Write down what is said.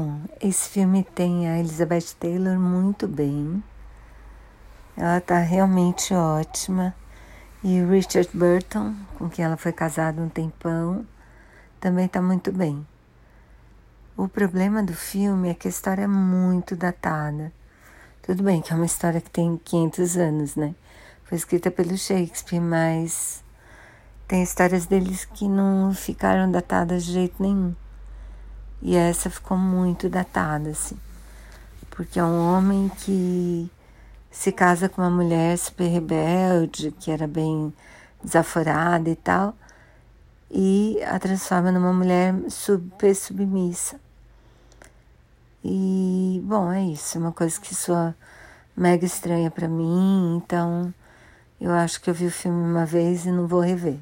Bom, esse filme tem a Elizabeth Taylor muito bem. Ela tá realmente ótima. E o Richard Burton, com quem ela foi casada um tempão, também tá muito bem. O problema do filme é que a história é muito datada. Tudo bem que é uma história que tem 500 anos, né? Foi escrita pelo Shakespeare, mas tem histórias deles que não ficaram datadas de jeito nenhum. E essa ficou muito datada, assim. Porque é um homem que se casa com uma mulher super rebelde, que era bem desaforada e tal, e a transforma numa mulher super submissa. E, bom, é isso, é uma coisa que soa mega estranha para mim, então eu acho que eu vi o filme uma vez e não vou rever.